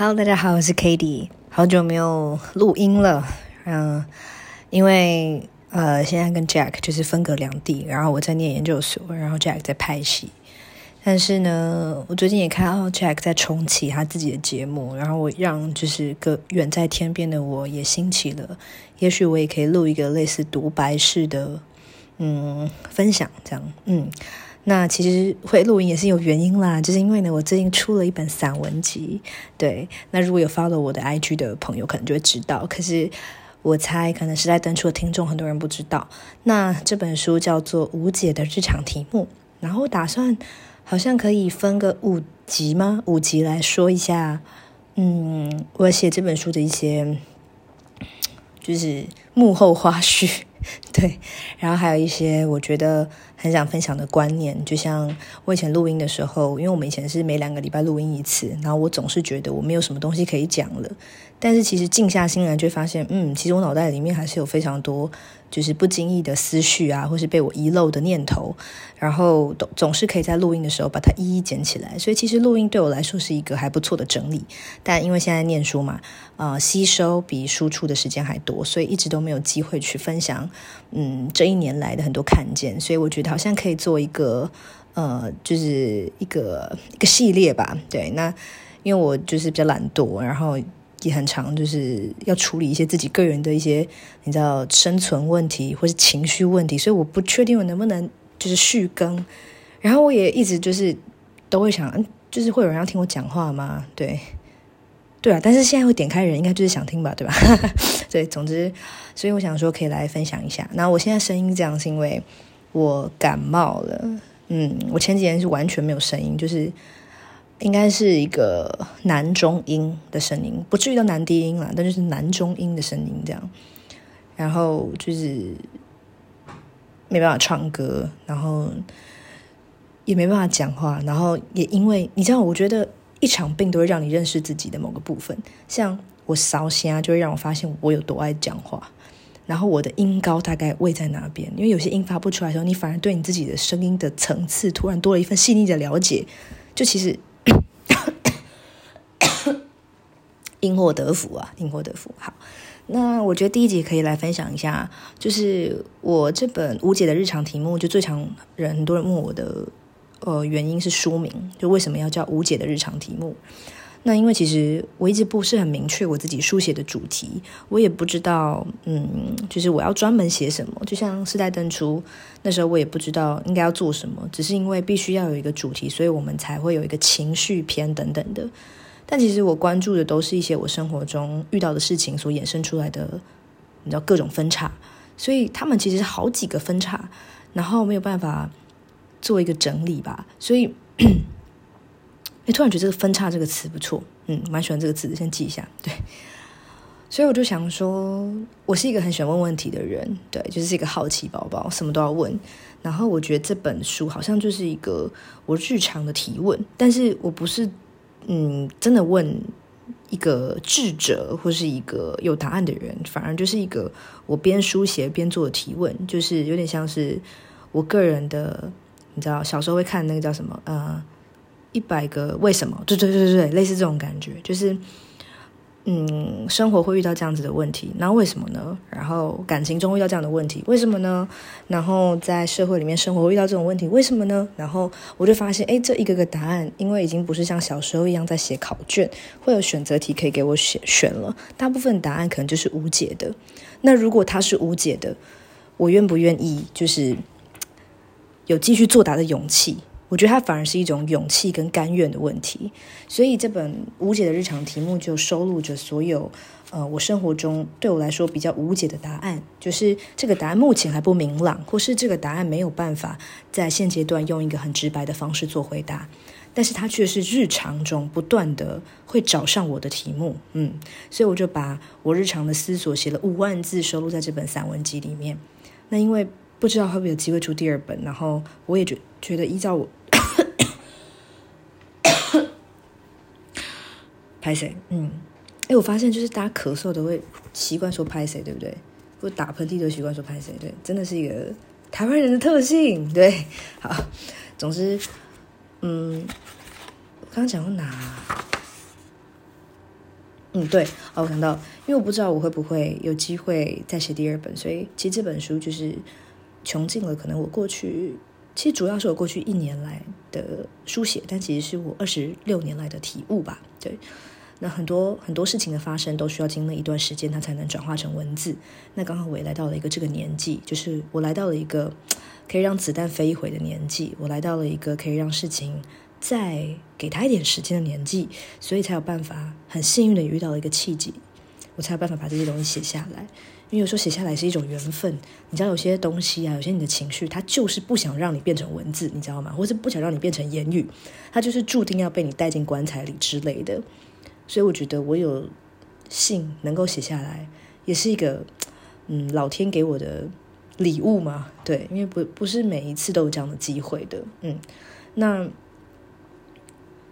Hello，大家好，我是 Cady，好久没有录音了，嗯，因为呃，现在跟 Jack 就是分隔两地，然后我在念研究所，然后 Jack 在拍戏，但是呢，我最近也看到 Jack 在重启他自己的节目，然后我让就是个远在天边的我也兴起了，也许我也可以录一个类似独白式的嗯分享，这样，嗯。那其实会录音也是有原因啦，就是因为呢，我最近出了一本散文集。对，那如果有 follow 我的 IG 的朋友，可能就会知道。可是我猜，可能时代登出的听众很多人不知道。那这本书叫做《无解的日常题目》，然后打算好像可以分个五集吗？五集来说一下，嗯，我写这本书的一些就是幕后花絮。对，然后还有一些我觉得很想分享的观念，就像我以前录音的时候，因为我们以前是每两个礼拜录音一次，然后我总是觉得我没有什么东西可以讲了，但是其实静下心来就发现，嗯，其实我脑袋里面还是有非常多。就是不经意的思绪啊，或是被我遗漏的念头，然后总总是可以在录音的时候把它一一捡起来。所以其实录音对我来说是一个还不错的整理。但因为现在念书嘛，呃，吸收比输出的时间还多，所以一直都没有机会去分享。嗯，这一年来的很多看见，所以我觉得好像可以做一个呃，就是一个一个系列吧。对，那因为我就是比较懒惰，然后。也很常，就是要处理一些自己个人的一些，你知道生存问题或是情绪问题，所以我不确定我能不能就是续更。然后我也一直就是都会想，就是会有人要听我讲话吗？对，对啊。但是现在会点开人，应该就是想听吧，对吧？对，总之，所以我想说可以来分享一下。那我现在声音这样是因为我感冒了。嗯，我前几天是完全没有声音，就是。应该是一个男中音的声音，不至于到男低音啦，但就是男中音的声音这样。然后就是没办法唱歌，然后也没办法讲话，然后也因为你知道，我觉得一场病都会让你认识自己的某个部分。像我烧声就会让我发现我有多爱讲话，然后我的音高大概位在哪边？因为有些音发不出来的时候，你反而对你自己的声音的层次突然多了一份细腻的了解。就其实。因祸得福啊，因祸得福。好，那我觉得第一集可以来分享一下，就是我这本无解的日常题目，就最常人很多人问我的，呃，原因是书名，就为什么要叫无解的日常题目？那因为其实我一直不是很明确我自己书写的主题，我也不知道，嗯，就是我要专门写什么。就像世代登出那时候，我也不知道应该要做什么，只是因为必须要有一个主题，所以我们才会有一个情绪篇等等的。但其实我关注的都是一些我生活中遇到的事情所衍生出来的，你知道各种分岔，所以他们其实是好几个分岔，然后没有办法做一个整理吧。所以，哎，突然觉得这个“分岔”这个词不错，嗯，蛮喜欢这个词，先记一下。对，所以我就想说，我是一个很喜欢问问题的人，对，就是一个好奇宝宝，什么都要问。然后我觉得这本书好像就是一个我日常的提问，但是我不是。嗯，真的问一个智者或是一个有答案的人，反而就是一个我边书写边做提问，就是有点像是我个人的，你知道，小时候会看那个叫什么，呃，一百个为什么，对对对对对，类似这种感觉，就是。嗯，生活会遇到这样子的问题，那为什么呢？然后感情中遇到这样的问题，为什么呢？然后在社会里面生活会遇到这种问题，为什么呢？然后我就发现，哎，这一个个答案，因为已经不是像小时候一样在写考卷，会有选择题可以给我选选了，大部分答案可能就是无解的。那如果它是无解的，我愿不愿意就是有继续作答的勇气？我觉得它反而是一种勇气跟甘愿的问题，所以这本无解的日常题目就收录着所有呃我生活中对我来说比较无解的答案，就是这个答案目前还不明朗，或是这个答案没有办法在现阶段用一个很直白的方式做回答，但是它却是日常中不断的会找上我的题目，嗯，所以我就把我日常的思索写了五万字收录在这本散文集里面。那因为不知道会不会有机会出第二本，然后我也觉觉得依照我。拍谁？嗯，哎，我发现就是大家咳嗽都会习惯说拍谁，对不对？或打喷嚏都习惯说拍谁，对，真的是一个台湾人的特性，对。好，总之，嗯，我刚刚讲到哪？嗯，对，哦，我想到，因为我不知道我会不会有机会再写第二本，所以其实这本书就是穷尽了可能我过去，其实主要是我过去一年来的书写，但其实是我二十六年来的体悟吧。对，那很多很多事情的发生都需要经历一段时间，它才能转化成文字。那刚好我也来到了一个这个年纪，就是我来到了一个可以让子弹飞一回的年纪，我来到了一个可以让事情。再给他一点时间的年纪，所以才有办法很幸运的遇到了一个契机，我才有办法把这些东西写下来。因为有时候写下来是一种缘分，你知道有些东西啊，有些你的情绪，它就是不想让你变成文字，你知道吗？或是不想让你变成言语，它就是注定要被你带进棺材里之类的。所以我觉得我有幸能够写下来，也是一个嗯，老天给我的礼物嘛。对，因为不不是每一次都有这样的机会的。嗯，那。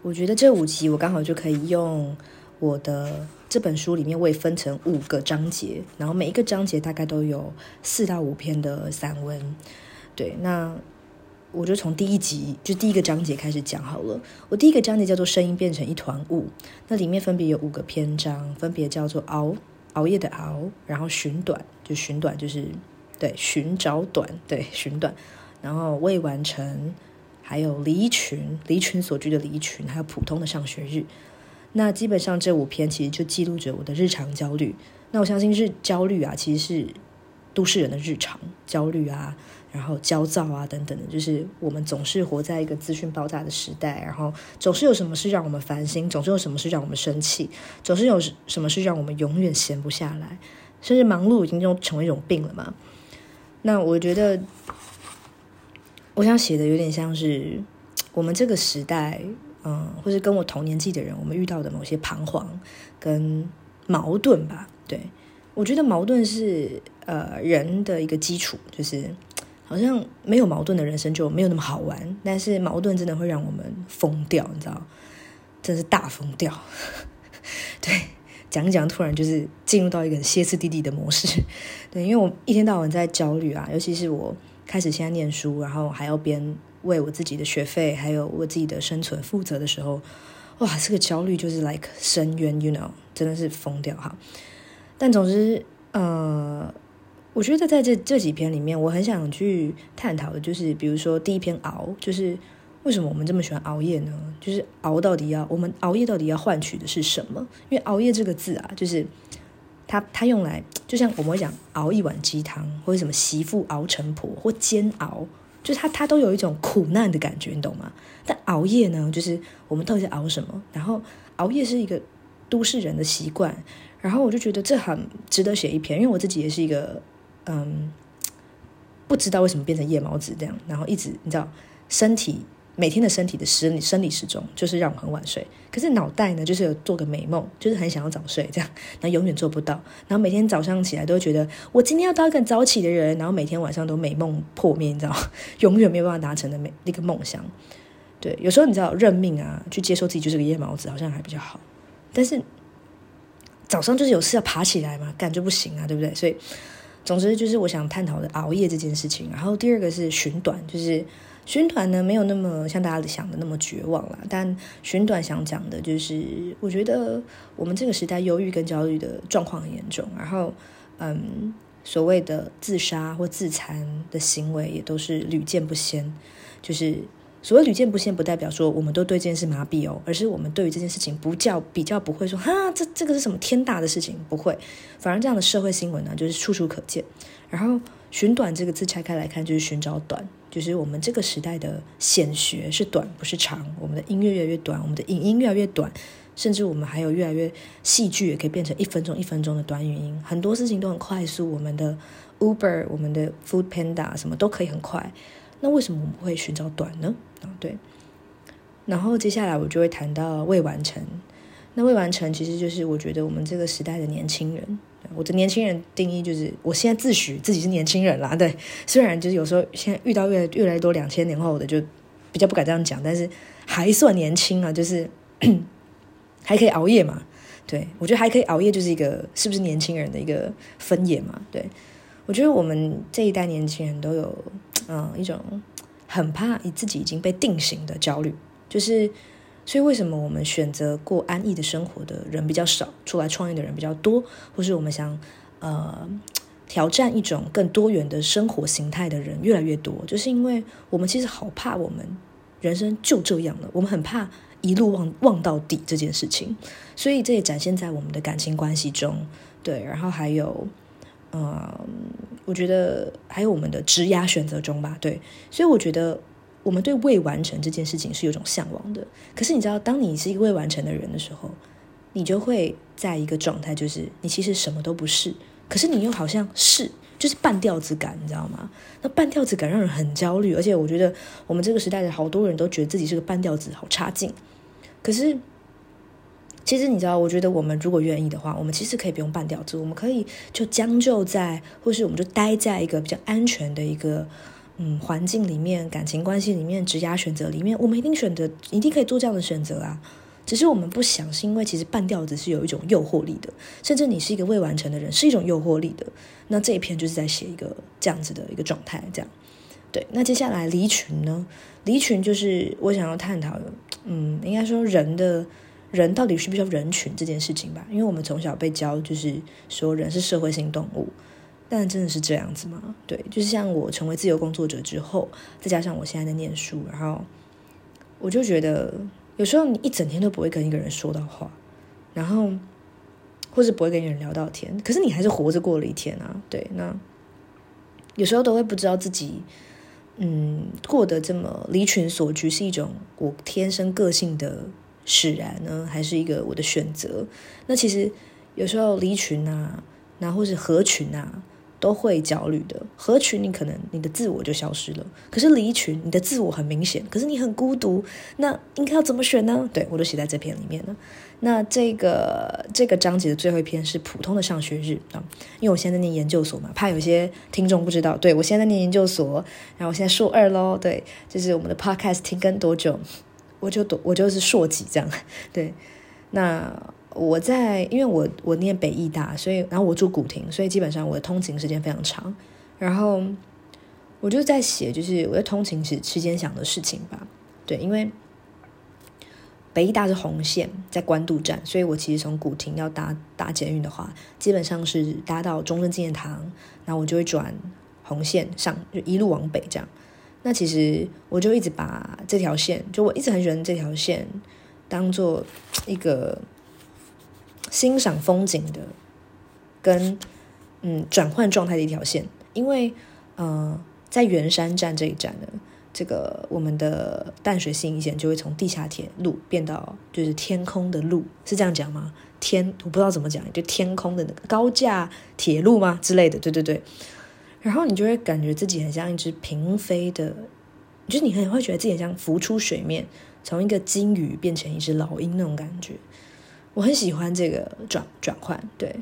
我觉得这五集我刚好就可以用我的这本书里面，我也分成五个章节，然后每一个章节大概都有四到五篇的散文。对，那我就从第一集就第一个章节开始讲好了。我第一个章节叫做“声音变成一团雾”，那里面分别有五个篇章，分别叫做熬“熬夜的熬”，然后“寻短”就寻短就是对寻找短对寻短，然后“未完成”。还有离群，离群所居的离群，还有普通的上学日。那基本上这五篇其实就记录着我的日常焦虑。那我相信是焦虑啊，其实是都市人的日常焦虑啊，然后焦躁啊等等的，就是我们总是活在一个资讯爆炸的时代，然后总是有什么事让我们烦心，总是有什么事让我们生气，总是有什么事让我们永远闲不下来，甚至忙碌已经就成为一种病了嘛。那我觉得。我想写的有点像是我们这个时代，嗯，或是跟我同年纪的人，我们遇到的某些彷徨跟矛盾吧。对，我觉得矛盾是呃人的一个基础，就是好像没有矛盾的人生就没有那么好玩。但是矛盾真的会让我们疯掉，你知道，真是大疯掉。对，讲一讲，突然就是进入到一个歇斯底里的模式。对，因为我一天到晚在焦虑啊，尤其是我。开始现在念书，然后还要边为我自己的学费还有我自己的生存负责的时候，哇，这个焦虑就是 like 深渊，you know，真的是疯掉哈。但总之，呃，我觉得在这这几篇里面，我很想去探讨的，就是比如说第一篇熬，就是为什么我们这么喜欢熬夜呢？就是熬到底要我们熬夜到底要换取的是什么？因为熬夜这个字啊，就是。它它用来就像我们会讲熬一碗鸡汤，或者什么媳妇熬成婆或煎熬，就是它它都有一种苦难的感觉，你懂吗？但熬夜呢，就是我们到底在熬什么？然后熬夜是一个都市人的习惯，然后我就觉得这很值得写一篇，因为我自己也是一个嗯，不知道为什么变成夜猫子这样，然后一直你知道身体。每天的身体的生理生理时钟就是让我很晚睡，可是脑袋呢，就是有做个美梦，就是很想要早睡这样，然后永远做不到，然后每天早上起来都会觉得我今天要当一个早起的人，然后每天晚上都美梦破灭，你知道，永远没有办法达成的美那个梦想。对，有时候你知道认命啊，去接受自己就是个夜猫子，好像还比较好。但是早上就是有事要爬起来嘛，干就不行啊，对不对？所以总之就是我想探讨的熬夜这件事情。然后第二个是寻短，就是。寻短呢，没有那么像大家想的那么绝望啦，但寻短想讲的就是，我觉得我们这个时代忧郁跟焦虑的状况很严重，然后，嗯，所谓的自杀或自残的行为也都是屡见不鲜。就是所谓屡见不鲜，不代表说我们都对这件事麻痹哦，而是我们对于这件事情不叫比较不会说哈，这这个是什么天大的事情，不会，反而这样的社会新闻呢，就是处处可见。然后寻短这个字拆开来看，就是寻找短。就是我们这个时代的显学是短，不是长。我们的音乐越来越短，我们的影音越来越短，甚至我们还有越来越戏剧也可以变成一分钟一分钟的短语音。很多事情都很快速，我们的 Uber、我们的 Food Panda 什么都可以很快。那为什么我们会寻找短呢？啊，对。然后接下来我就会谈到未完成。那未完成其实就是我觉得我们这个时代的年轻人。我的年轻人定义就是，我现在自诩自己是年轻人啦。对，虽然就是有时候现在遇到越来越来越多两千年后的，就比较不敢这样讲，但是还算年轻啊，就是 还可以熬夜嘛。对，我觉得还可以熬夜，就是一个是不是年轻人的一个分野嘛。对，我觉得我们这一代年轻人都有嗯一种很怕自己已经被定型的焦虑，就是。所以为什么我们选择过安逸的生活的人比较少，出来创业的人比较多，或是我们想呃挑战一种更多元的生活形态的人越来越多，就是因为我们其实好怕我们人生就这样了，我们很怕一路望望到底这件事情，所以这也展现在我们的感情关系中，对，然后还有呃，我觉得还有我们的职涯选择中吧，对，所以我觉得。我们对未完成这件事情是有种向往的，可是你知道，当你是一个未完成的人的时候，你就会在一个状态，就是你其实什么都不是，可是你又好像是，就是半吊子感，你知道吗？那半吊子感让人很焦虑，而且我觉得我们这个时代的好多人都觉得自己是个半吊子，好差劲。可是，其实你知道，我觉得我们如果愿意的话，我们其实可以不用半吊子，我们可以就将就在，或是我们就待在一个比较安全的一个。嗯，环境里面、感情关系里面、职业选择里面，我们一定选择，一定可以做这样的选择啊。只是我们不想，是因为其实半吊子是有一种诱惑力的，甚至你是一个未完成的人，是一种诱惑力的。那这一篇就是在写一个这样子的一个状态，这样。对，那接下来离群呢？离群就是我想要探讨的，嗯，应该说人的人到底需不需要人群这件事情吧？因为我们从小被教，就是说人是社会性动物。但真的是这样子吗？对，就是像我成为自由工作者之后，再加上我现在在念书，然后我就觉得，有时候你一整天都不会跟一个人说到话，然后或是不会跟一个人聊到天，可是你还是活着过了一天啊。对，那有时候都会不知道自己，嗯，过得这么离群索居，是一种我天生个性的使然呢，还是一个我的选择？那其实有时候离群啊，然后或是合群啊。都会焦虑的。合群，你可能你的自我就消失了；可是离群，你的自我很明显，可是你很孤独。那应该要怎么选呢？对，我都写在这篇里面了。那这个这个章节的最后一篇是普通的上学日啊，因为我现在在念研究所嘛，怕有些听众不知道。对，我现在在念研究所，然后我现在硕二喽。对，就是我们的 podcast 停更多久，我就多我就是硕几这样。对，那。我在，因为我我念北艺大，所以然后我住古亭，所以基本上我的通勤时间非常长。然后我就在写，就是我在通勤时时间想的事情吧。对，因为北艺大是红线，在关渡站，所以我其实从古亭要搭搭捷运的话，基本上是搭到中正纪念堂，然后我就会转红线上，就一路往北这样。那其实我就一直把这条线，就我一直很喜欢这条线，当做一个。欣赏风景的，跟嗯转换状态的一条线，因为呃在圆山站这一站呢，这个我们的淡水新一线就会从地下铁路变到就是天空的路，是这样讲吗？天我不知道怎么讲，就天空的那个高架铁路吗之类的？对对对，然后你就会感觉自己很像一只平飞的，就是你很会觉得自己很像浮出水面，从一个鲸鱼变成一只老鹰那种感觉。我很喜欢这个转转换，对，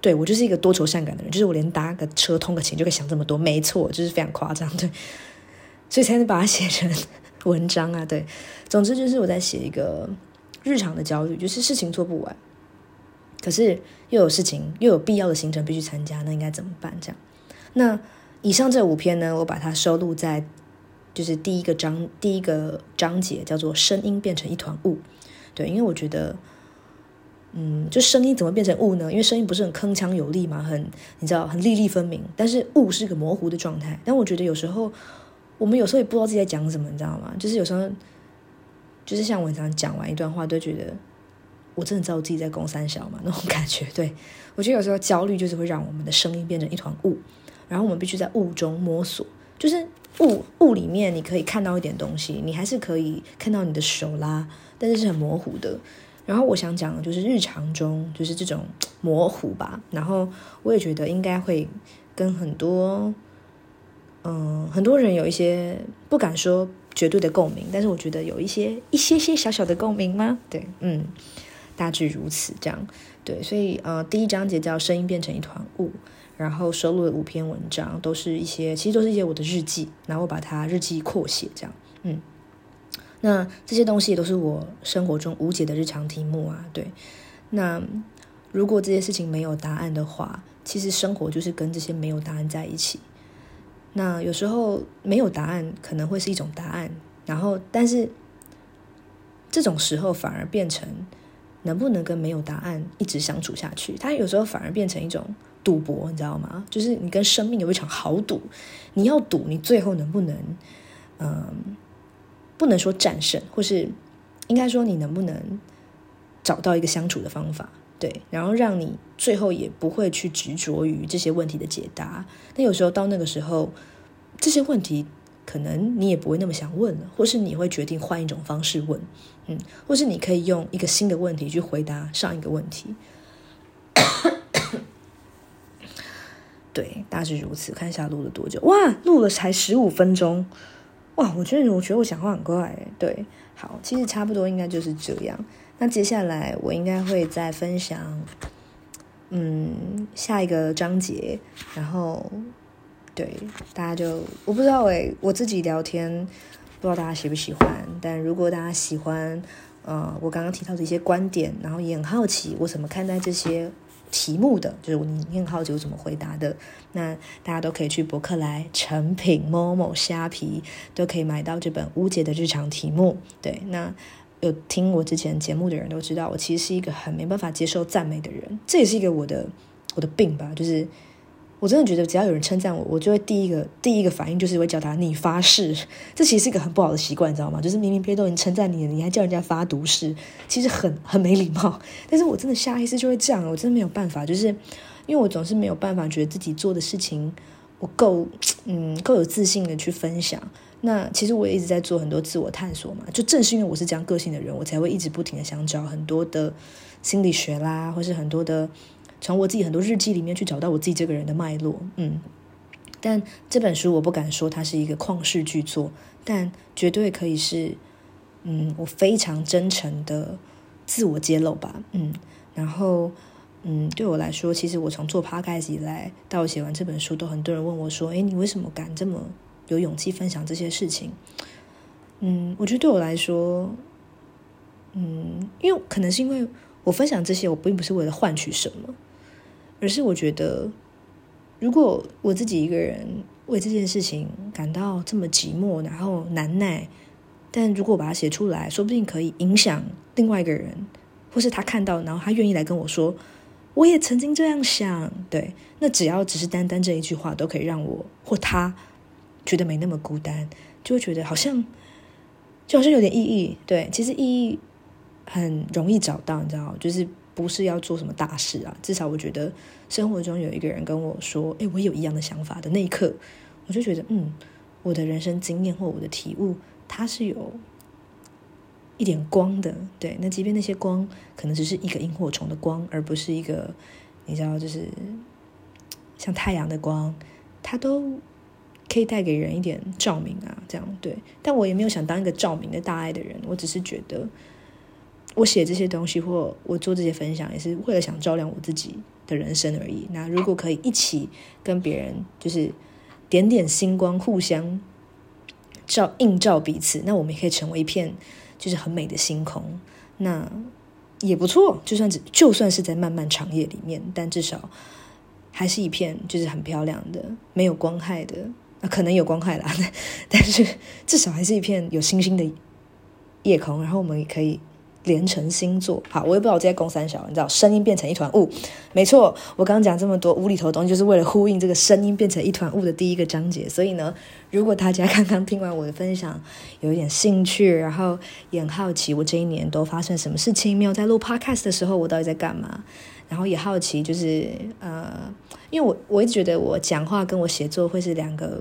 对我就是一个多愁善感的人，就是我连搭个车通个勤就可以想这么多，没错，就是非常夸张，对，所以才能把它写成文章啊，对，总之就是我在写一个日常的焦虑，就是事情做不完，可是又有事情又有必要的行程必须参加，那应该怎么办？这样，那以上这五篇呢，我把它收录在就是第一个章第一个章节叫做“声音变成一团雾”，对，因为我觉得。嗯，就声音怎么变成雾呢？因为声音不是很铿锵有力嘛，很你知道，很粒粒分明。但是雾是一个模糊的状态。但我觉得有时候我们有时候也不知道自己在讲什么，你知道吗？就是有时候，就是像我常讲完一段话，都觉得我真的知道自己在攻三小嘛那种感觉。对，我觉得有时候焦虑就是会让我们的声音变成一团雾，然后我们必须在雾中摸索。就是雾雾里面你可以看到一点东西，你还是可以看到你的手啦，但是是很模糊的。然后我想讲的就是日常中就是这种模糊吧，然后我也觉得应该会跟很多，嗯，很多人有一些不敢说绝对的共鸣，但是我觉得有一些一些些小小的共鸣吗？对，嗯，大致如此，这样对，所以呃，第一章节叫声音变成一团雾，然后收录了五篇文章，都是一些其实都是一些我的日记，然后我把它日记扩写这样，嗯。那这些东西也都是我生活中无解的日常题目啊，对。那如果这些事情没有答案的话，其实生活就是跟这些没有答案在一起。那有时候没有答案可能会是一种答案，然后但是这种时候反而变成能不能跟没有答案一直相处下去？它有时候反而变成一种赌博，你知道吗？就是你跟生命有一场豪赌，你要赌你最后能不能，嗯，不能说战胜，或是应该说你能不能找到一个相处的方法。对，然后让你最后也不会去执着于这些问题的解答。那有时候到那个时候，这些问题可能你也不会那么想问了，或是你会决定换一种方式问，嗯，或是你可以用一个新的问题去回答上一个问题。对，大致如此。看一下录了多久？哇，录了才十五分钟。哇，我觉得我觉得我讲话很快。对，好，其实差不多应该就是这样。那接下来我应该会再分享，嗯，下一个章节，然后对大家就我不知道哎，我自己聊天不知道大家喜不喜欢，但如果大家喜欢，呃，我刚刚提到的一些观点，然后也很好奇我怎么看待这些题目的，就是你你很好奇我怎么回答的，那大家都可以去博客来、成品、某某、虾皮都可以买到这本无解的日常题目，对，那。有听我之前节目的人都知道，我其实是一个很没办法接受赞美的人，这也是一个我的我的病吧。就是我真的觉得，只要有人称赞我，我就会第一个第一个反应就是会叫他你发誓。这其实是一个很不好的习惯，你知道吗？就是明明别人都已经称赞你了，你还叫人家发毒誓，其实很很没礼貌。但是我真的下意识就会这样，我真的没有办法，就是因为我总是没有办法觉得自己做的事情我够嗯够有自信的去分享。那其实我也一直在做很多自我探索嘛，就正是因为我是这样个性的人，我才会一直不停的想找很多的心理学啦，或是很多的从我自己很多日记里面去找到我自己这个人的脉络。嗯，但这本书我不敢说它是一个旷世巨作，但绝对可以是，嗯，我非常真诚的自我揭露吧。嗯，然后，嗯，对我来说，其实我从做 Podcast 以来到我写完这本书，都很多人问我说：“诶，你为什么敢这么？”有勇气分享这些事情，嗯，我觉得对我来说，嗯，因为可能是因为我分享这些，我并不是为了换取什么，而是我觉得，如果我自己一个人为这件事情感到这么寂寞，然后难耐，但如果我把它写出来，说不定可以影响另外一个人，或是他看到，然后他愿意来跟我说，我也曾经这样想，对，那只要只是单单这一句话，都可以让我或他。觉得没那么孤单，就会觉得好像，就好像有点意义。对，其实意义很容易找到，你知道，就是不是要做什么大事啊。至少我觉得生活中有一个人跟我说：“诶，我有一样的想法”的那一刻，我就觉得，嗯，我的人生经验或我的体悟，它是有一点光的。对，那即便那些光可能只是一个萤火虫的光，而不是一个你知道，就是像太阳的光，它都。可以带给人一点照明啊，这样对。但我也没有想当一个照明的大爱的人，我只是觉得，我写这些东西或我做这些分享，也是为了想照亮我自己的人生而已。那如果可以一起跟别人，就是点点星光，互相照映照彼此，那我们也可以成为一片就是很美的星空，那也不错。就算只就算是在漫漫长夜里面，但至少还是一片就是很漂亮的，没有光害的。可能有光害啦，但是至少还是一片有星星的夜空。然后我们也可以连成星座。好，我也不知道我在公三小，你知道，声音变成一团雾。没错，我刚刚讲这么多无厘头东西，就是为了呼应这个声音变成一团雾的第一个章节。所以呢，如果大家刚刚听完我的分享，有一点兴趣，然后也很好奇我这一年都发生什么事情，没有在录 podcast 的时候，我到底在干嘛？然后也好奇，就是呃，因为我我一直觉得我讲话跟我写作会是两个，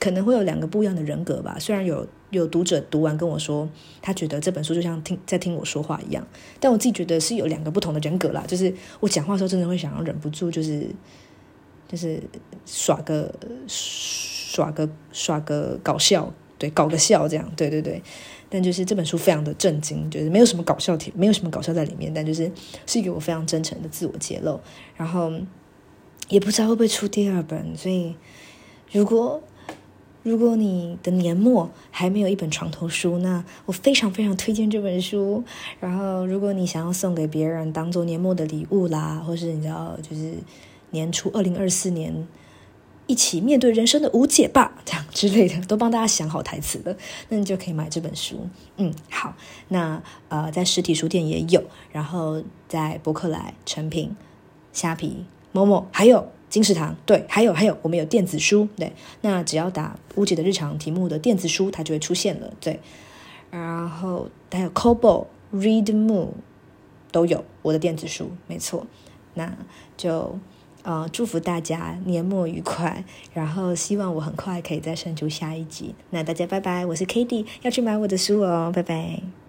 可能会有两个不一样的人格吧。虽然有有读者读完跟我说，他觉得这本书就像听在听我说话一样，但我自己觉得是有两个不同的人格啦。就是我讲话的时候，真的会想要忍不住，就是就是耍个耍个耍个搞笑，对，搞个笑这样，对对对。但就是这本书非常的震惊，就是没有什么搞笑，没有什么搞笑在里面，但就是是一个我非常真诚的自我揭露。然后也不知道会不会出第二本，所以如果如果你的年末还没有一本床头书，那我非常非常推荐这本书。然后如果你想要送给别人当做年末的礼物啦，或是你知道就是年初二零二四年。一起面对人生的无解吧，这样之类的，都帮大家想好台词了，那你就可以买这本书。嗯，好，那呃，在实体书店也有，然后在博客来、诚品、虾皮、某某还有金石堂，对，还有还有，我们有电子书，对，那只要打乌姐的日常题目的电子书，它就会出现了，对，然后还有 Kobo、Readmoo 都有我的电子书，没错，那就。呃，祝福大家年末愉快，然后希望我很快可以再生出下一集。那大家拜拜，我是 Cady，要去买我的书哦，拜拜。